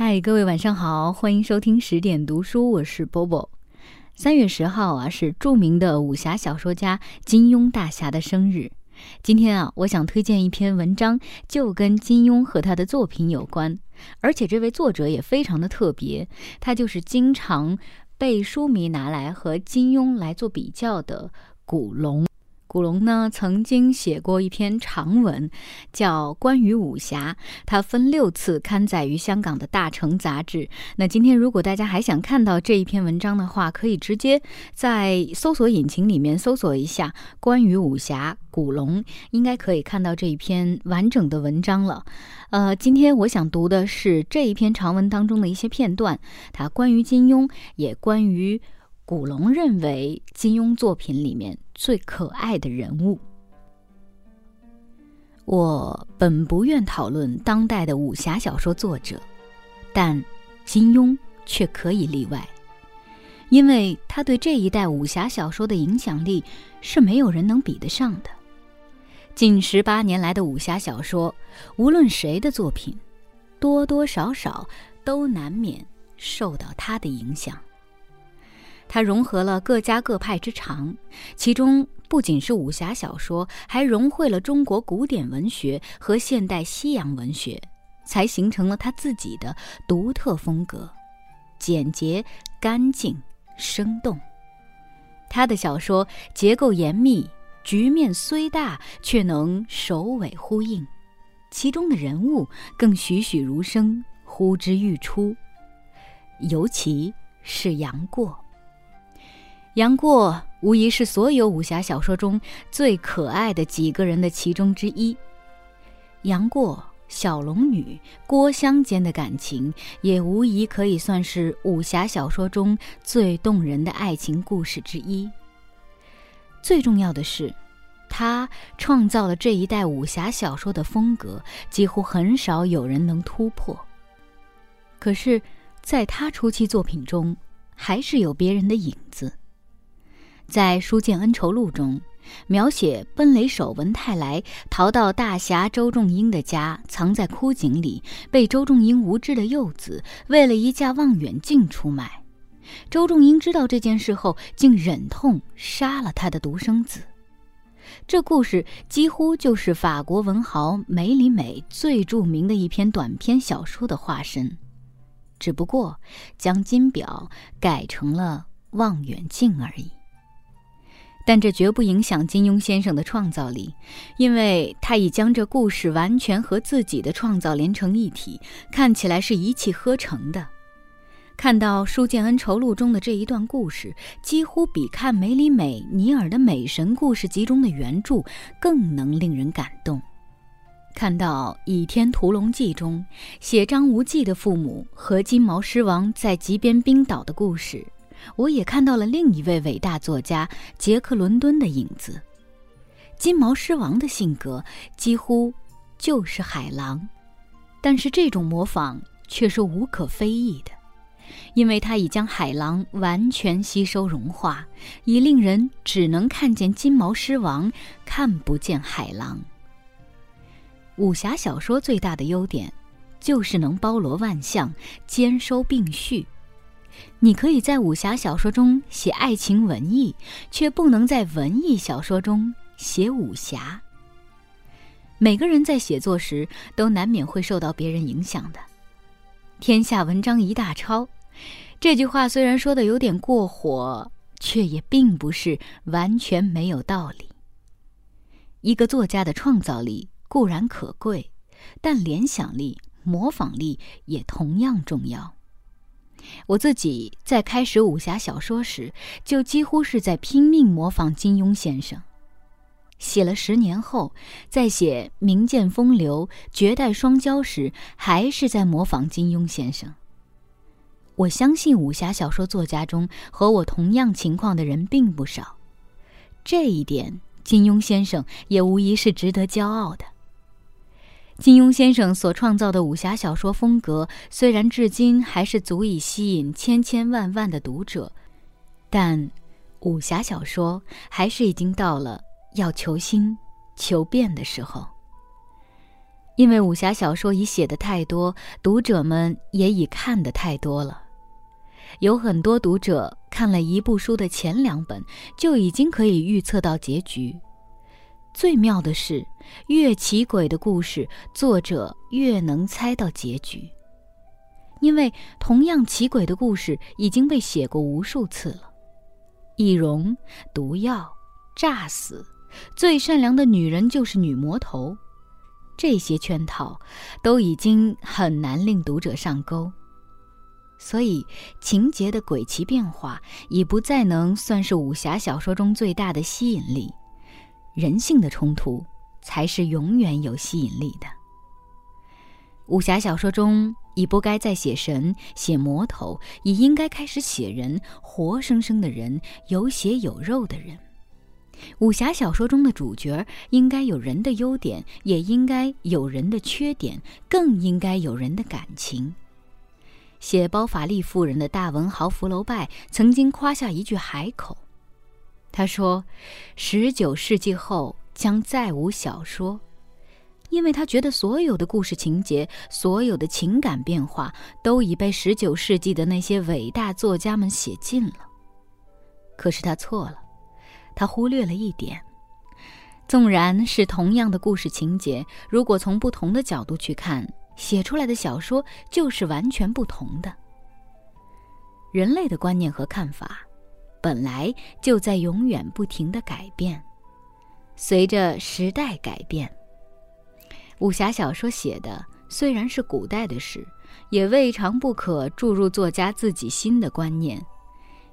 嗨，各位晚上好，欢迎收听十点读书，我是波波。三月十号啊，是著名的武侠小说家金庸大侠的生日。今天啊，我想推荐一篇文章，就跟金庸和他的作品有关，而且这位作者也非常的特别，他就是经常被书迷拿来和金庸来做比较的古龙。古龙呢，曾经写过一篇长文，叫《关于武侠》，它分六次刊载于香港的《大成》杂志。那今天如果大家还想看到这一篇文章的话，可以直接在搜索引擎里面搜索一下“关于武侠古龙”，应该可以看到这一篇完整的文章了。呃，今天我想读的是这一篇长文当中的一些片段，它关于金庸，也关于。古龙认为金庸作品里面最可爱的人物。我本不愿讨论当代的武侠小说作者，但金庸却可以例外，因为他对这一代武侠小说的影响力是没有人能比得上的。近十八年来的武侠小说，无论谁的作品，多多少少都难免受到他的影响。它融合了各家各派之长，其中不仅是武侠小说，还融汇了中国古典文学和现代西洋文学，才形成了他自己的独特风格，简洁、干净、生动。他的小说结构严密，局面虽大，却能首尾呼应，其中的人物更栩栩如生，呼之欲出，尤其是杨过。杨过无疑是所有武侠小说中最可爱的几个人的其中之一。杨过、小龙女、郭襄间的感情，也无疑可以算是武侠小说中最动人的爱情故事之一。最重要的是，他创造了这一代武侠小说的风格，几乎很少有人能突破。可是，在他初期作品中，还是有别人的影子。在《书剑恩仇录》中，描写奔雷手文泰来逃到大侠周仲英的家，藏在枯井里，被周仲英无知的幼子为了一架望远镜出卖。周仲英知道这件事后，竟忍痛杀了他的独生子。这故事几乎就是法国文豪梅里美最著名的一篇短篇小说的化身，只不过将金表改成了望远镜而已。但这绝不影响金庸先生的创造力，因为他已将这故事完全和自己的创造连成一体，看起来是一气呵成的。看到《书剑恩仇录》中的这一段故事，几乎比看梅里美尼尔的《美神故事集》中的原著更能令人感动。看到《倚天屠龙记》中写张无忌的父母和金毛狮王在极边冰岛的故事。我也看到了另一位伟大作家杰克·伦敦的影子。金毛狮王的性格几乎就是海狼，但是这种模仿却是无可非议的，因为他已将海狼完全吸收融化，以令人只能看见金毛狮王，看不见海狼。武侠小说最大的优点，就是能包罗万象，兼收并蓄。你可以在武侠小说中写爱情文艺，却不能在文艺小说中写武侠。每个人在写作时都难免会受到别人影响的。天下文章一大抄，这句话虽然说的有点过火，却也并不是完全没有道理。一个作家的创造力固然可贵，但联想力、模仿力也同样重要。我自己在开始武侠小说时，就几乎是在拼命模仿金庸先生。写了十年后，在写《名剑风流》《绝代双骄》时，还是在模仿金庸先生。我相信武侠小说作家中和我同样情况的人并不少，这一点金庸先生也无疑是值得骄傲的。金庸先生所创造的武侠小说风格，虽然至今还是足以吸引千千万万的读者，但武侠小说还是已经到了要求新、求变的时候。因为武侠小说已写的太多，读者们也已看的太多了。有很多读者看了一部书的前两本，就已经可以预测到结局。最妙的是，越奇诡的故事，作者越能猜到结局。因为同样奇诡的故事已经被写过无数次了。易容、毒药、诈死、最善良的女人就是女魔头。这些圈套都已经很难令读者上钩，所以情节的诡奇变化已不再能算是武侠小说中最大的吸引力，人性的冲突才是永远有吸引力的。武侠小说中已不该再写神、写魔头，已应该开始写人，活生生的人，有血有肉的人。武侠小说中的主角应该有人的优点，也应该有人的缺点，更应该有人的感情。写包法利夫人的大文豪福楼拜曾经夸下一句海口，他说：“十九世纪后将再无小说，因为他觉得所有的故事情节、所有的情感变化都已被十九世纪的那些伟大作家们写尽了。”可是他错了。他忽略了一点：纵然是同样的故事情节，如果从不同的角度去看，写出来的小说就是完全不同的。人类的观念和看法，本来就在永远不停的改变，随着时代改变。武侠小说写的虽然是古代的事，也未尝不可注入作家自己新的观念，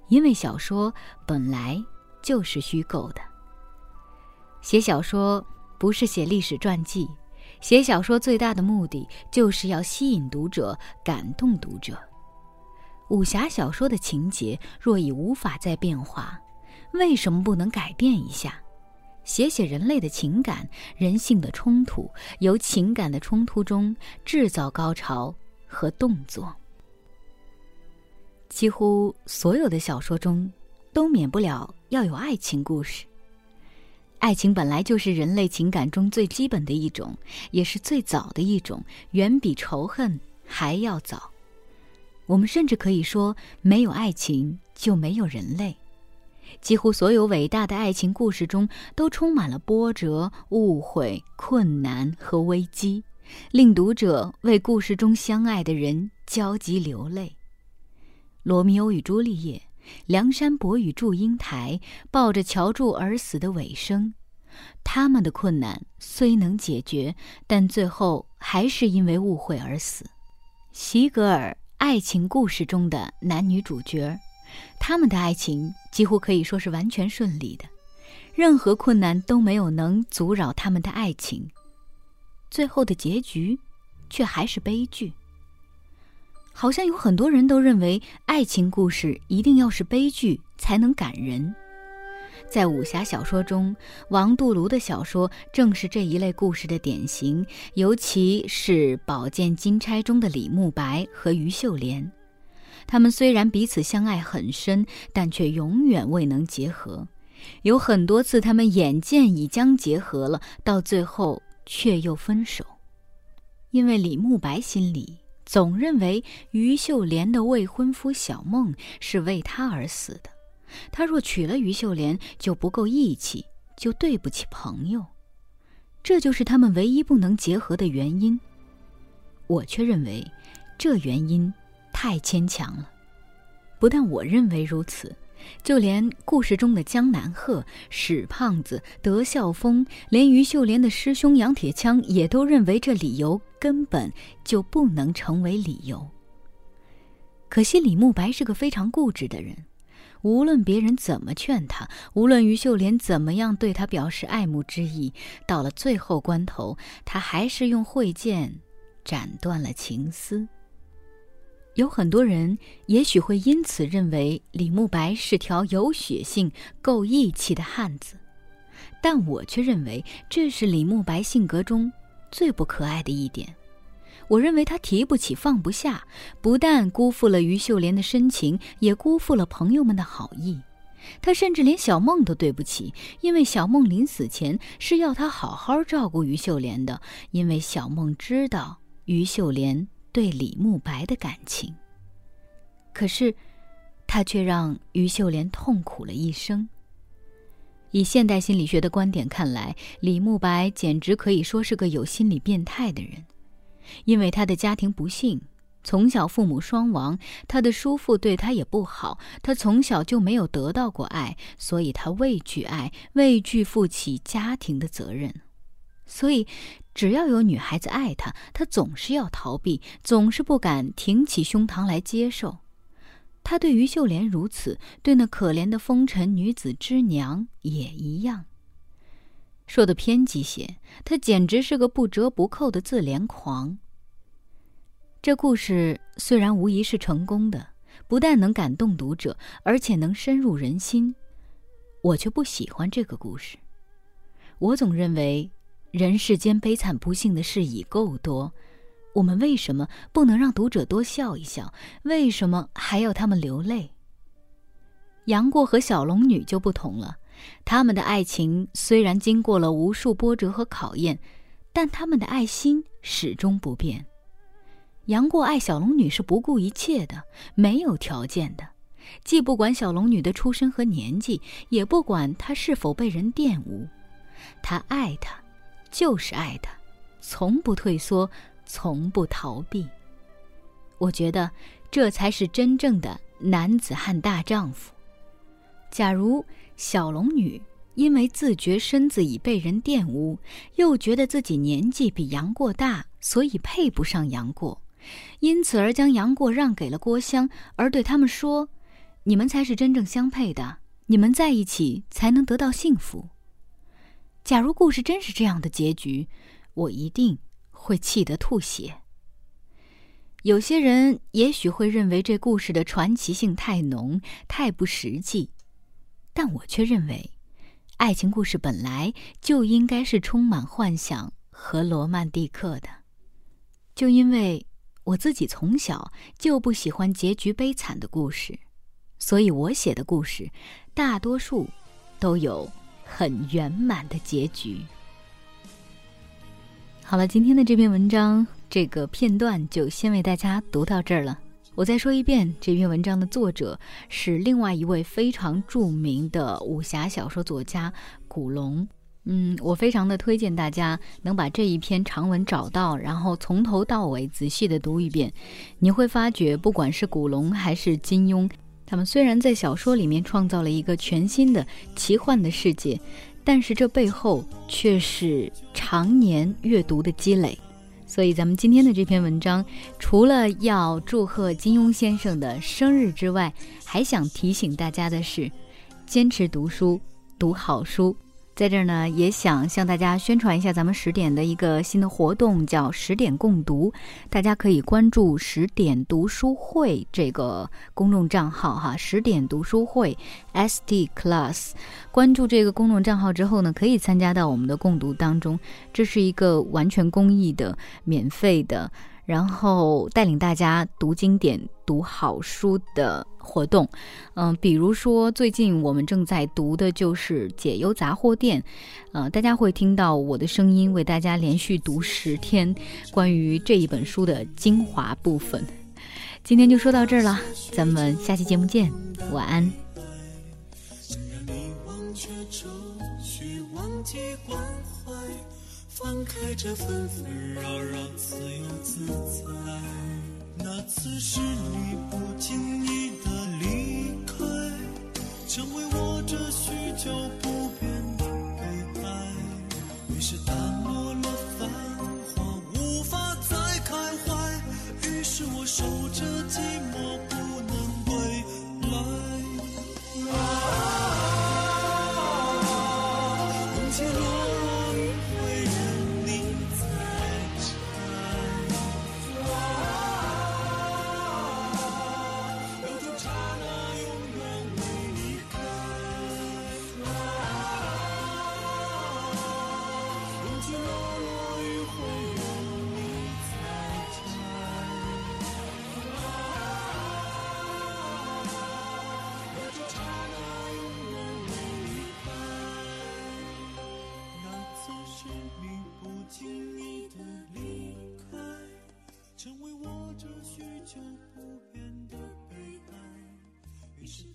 因为小说本来。就是虚构的。写小说不是写历史传记，写小说最大的目的就是要吸引读者、感动读者。武侠小说的情节若已无法再变化，为什么不能改变一下？写写人类的情感、人性的冲突，由情感的冲突中制造高潮和动作。几乎所有的小说中。都免不了要有爱情故事。爱情本来就是人类情感中最基本的一种，也是最早的一种，远比仇恨还要早。我们甚至可以说，没有爱情就没有人类。几乎所有伟大的爱情故事中，都充满了波折、误会、困难和危机，令读者为故事中相爱的人焦急流泪。罗密欧与朱丽叶。梁山伯与祝英台抱着乔柱而死的尾声，他们的困难虽能解决，但最后还是因为误会而死。席格尔爱情故事中的男女主角，他们的爱情几乎可以说是完全顺利的，任何困难都没有能阻扰他们的爱情。最后的结局，却还是悲剧。好像有很多人都认为，爱情故事一定要是悲剧才能感人。在武侠小说中，王杜庐的小说正是这一类故事的典型，尤其是《宝剑金钗》中的李慕白和于秀莲。他们虽然彼此相爱很深，但却永远未能结合。有很多次，他们眼见已将结合了，到最后却又分手，因为李慕白心里。总认为于秀莲的未婚夫小梦是为他而死的，他若娶了于秀莲就不够义气，就对不起朋友，这就是他们唯一不能结合的原因。我却认为，这原因太牵强了。不但我认为如此。就连故事中的江南鹤、史胖子、德孝峰，连于秀莲的师兄杨铁枪也都认为这理由根本就不能成为理由。可惜李慕白是个非常固执的人，无论别人怎么劝他，无论于秀莲怎么样对他表示爱慕之意，到了最后关头，他还是用慧剑斩断了情丝。有很多人也许会因此认为李慕白是条有血性、够义气的汉子，但我却认为这是李慕白性格中最不可爱的一点。我认为他提不起放不下，不但辜负了于秀莲的深情，也辜负了朋友们的好意。他甚至连小梦都对不起，因为小梦临死前是要他好好照顾于秀莲的，因为小梦知道于秀莲对李慕白的感情。可是，他却让于秀莲痛苦了一生。以现代心理学的观点看来，李慕白简直可以说是个有心理变态的人，因为他的家庭不幸。从小父母双亡，他的叔父对他也不好，他从小就没有得到过爱，所以他畏惧爱，畏惧负起家庭的责任，所以只要有女孩子爱他，他总是要逃避，总是不敢挺起胸膛来接受。他对于秀莲如此，对那可怜的风尘女子之娘也一样。说的偏激些，他简直是个不折不扣的自怜狂。这故事虽然无疑是成功的，不但能感动读者，而且能深入人心，我却不喜欢这个故事。我总认为，人世间悲惨不幸的事已够多，我们为什么不能让读者多笑一笑？为什么还要他们流泪？杨过和小龙女就不同了，他们的爱情虽然经过了无数波折和考验，但他们的爱心始终不变。杨过爱小龙女是不顾一切的，没有条件的，既不管小龙女的出身和年纪，也不管她是否被人玷污，他爱她，就是爱她，从不退缩，从不逃避。我觉得这才是真正的男子汉大丈夫。假如小龙女因为自觉身子已被人玷污，又觉得自己年纪比杨过大，所以配不上杨过。因此而将杨过让给了郭襄，而对他们说：“你们才是真正相配的，你们在一起才能得到幸福。”假如故事真是这样的结局，我一定会气得吐血。有些人也许会认为这故事的传奇性太浓、太不实际，但我却认为，爱情故事本来就应该是充满幻想和罗曼蒂克的，就因为。我自己从小就不喜欢结局悲惨的故事，所以我写的故事大多数都有很圆满的结局。好了，今天的这篇文章这个片段就先为大家读到这儿了。我再说一遍，这篇文章的作者是另外一位非常著名的武侠小说作家古龙。嗯，我非常的推荐大家能把这一篇长文找到，然后从头到尾仔细的读一遍。你会发觉，不管是古龙还是金庸，他们虽然在小说里面创造了一个全新的奇幻的世界，但是这背后却是常年阅读的积累。所以，咱们今天的这篇文章，除了要祝贺金庸先生的生日之外，还想提醒大家的是，坚持读书，读好书。在这儿呢，也想向大家宣传一下咱们十点的一个新的活动，叫十点共读。大家可以关注十点读书会这个公众账号哈，十点读书会 S D Class。关注这个公众账号之后呢，可以参加到我们的共读当中。这是一个完全公益的、免费的。然后带领大家读经典、读好书的活动，嗯，比如说最近我们正在读的就是《解忧杂货店》，呃，大家会听到我的声音为大家连续读十天关于这一本书的精华部分。今天就说到这儿了，咱们下期节目见，晚安。放开这纷纷扰扰，自由自只。是你不经意的离开，成为我这许久不着许久不变的悲哀，于是。